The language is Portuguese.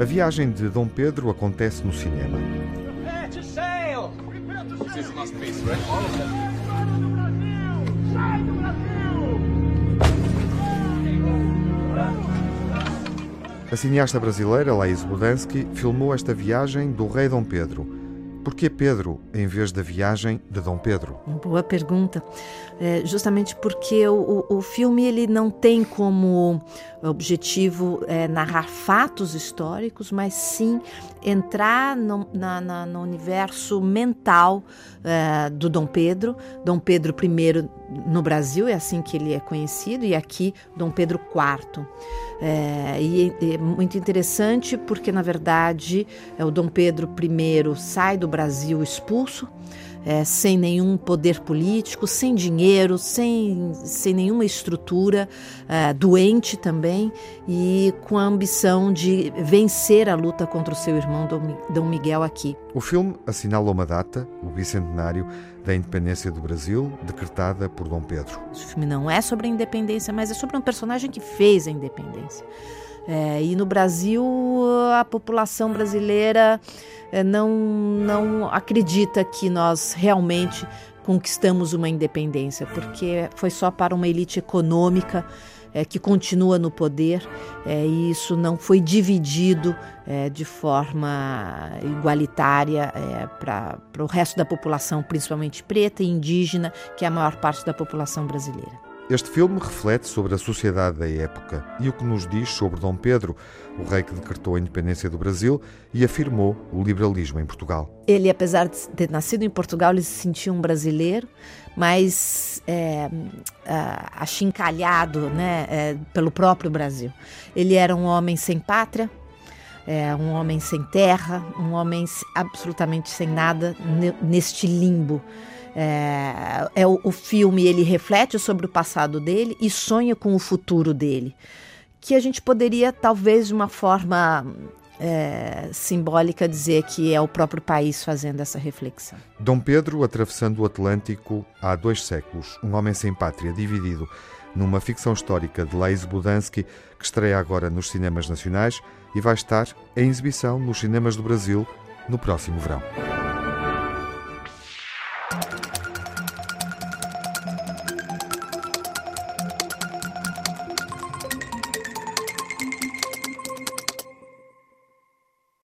A viagem de Dom Pedro acontece no cinema. A cineasta brasileira Laís Budansky filmou esta viagem do rei Dom Pedro por que Pedro, em vez da viagem de Dom Pedro? Boa pergunta. É, justamente porque o, o, filme ele não tem como objetivo é, narrar fatos históricos, mas sim entrar no, na, na, no universo mental é, do Dom Pedro. Dom Pedro I no Brasil, é assim que ele é conhecido, e aqui Dom Pedro IV. É, e é muito interessante porque, na verdade, é o Dom Pedro I sai do Brasil expulso, é, sem nenhum poder político, sem dinheiro, sem, sem nenhuma estrutura, é, doente também, e com a ambição de vencer a luta contra o seu irmão Dom Miguel aqui. O filme assinala uma data, o bicentenário da independência do Brasil, decretada por Dom Pedro. O filme não é sobre a independência, mas é sobre um personagem que fez a independência. É, e no Brasil, a população brasileira é, não, não acredita que nós realmente conquistamos uma independência, porque foi só para uma elite econômica é, que continua no poder é, e isso não foi dividido é, de forma igualitária é, para o resto da população, principalmente preta e indígena, que é a maior parte da população brasileira. Este filme reflete sobre a sociedade da época e o que nos diz sobre Dom Pedro, o rei que decretou a independência do Brasil e afirmou o liberalismo em Portugal. Ele, apesar de ter nascido em Portugal, ele se sentia um brasileiro, mas é, achincalhado né, é, pelo próprio Brasil. Ele era um homem sem pátria, é, um homem sem terra, um homem absolutamente sem nada neste limbo. É, é o, o filme ele reflete sobre o passado dele e sonha com o futuro dele, que a gente poderia talvez de uma forma é, simbólica dizer que é o próprio país fazendo essa reflexão. Dom Pedro atravessando o Atlântico há dois séculos, um homem sem pátria, dividido, numa ficção histórica de Laís Budansky, que estreia agora nos cinemas nacionais e vai estar em exibição nos cinemas do Brasil no próximo verão. Thank you.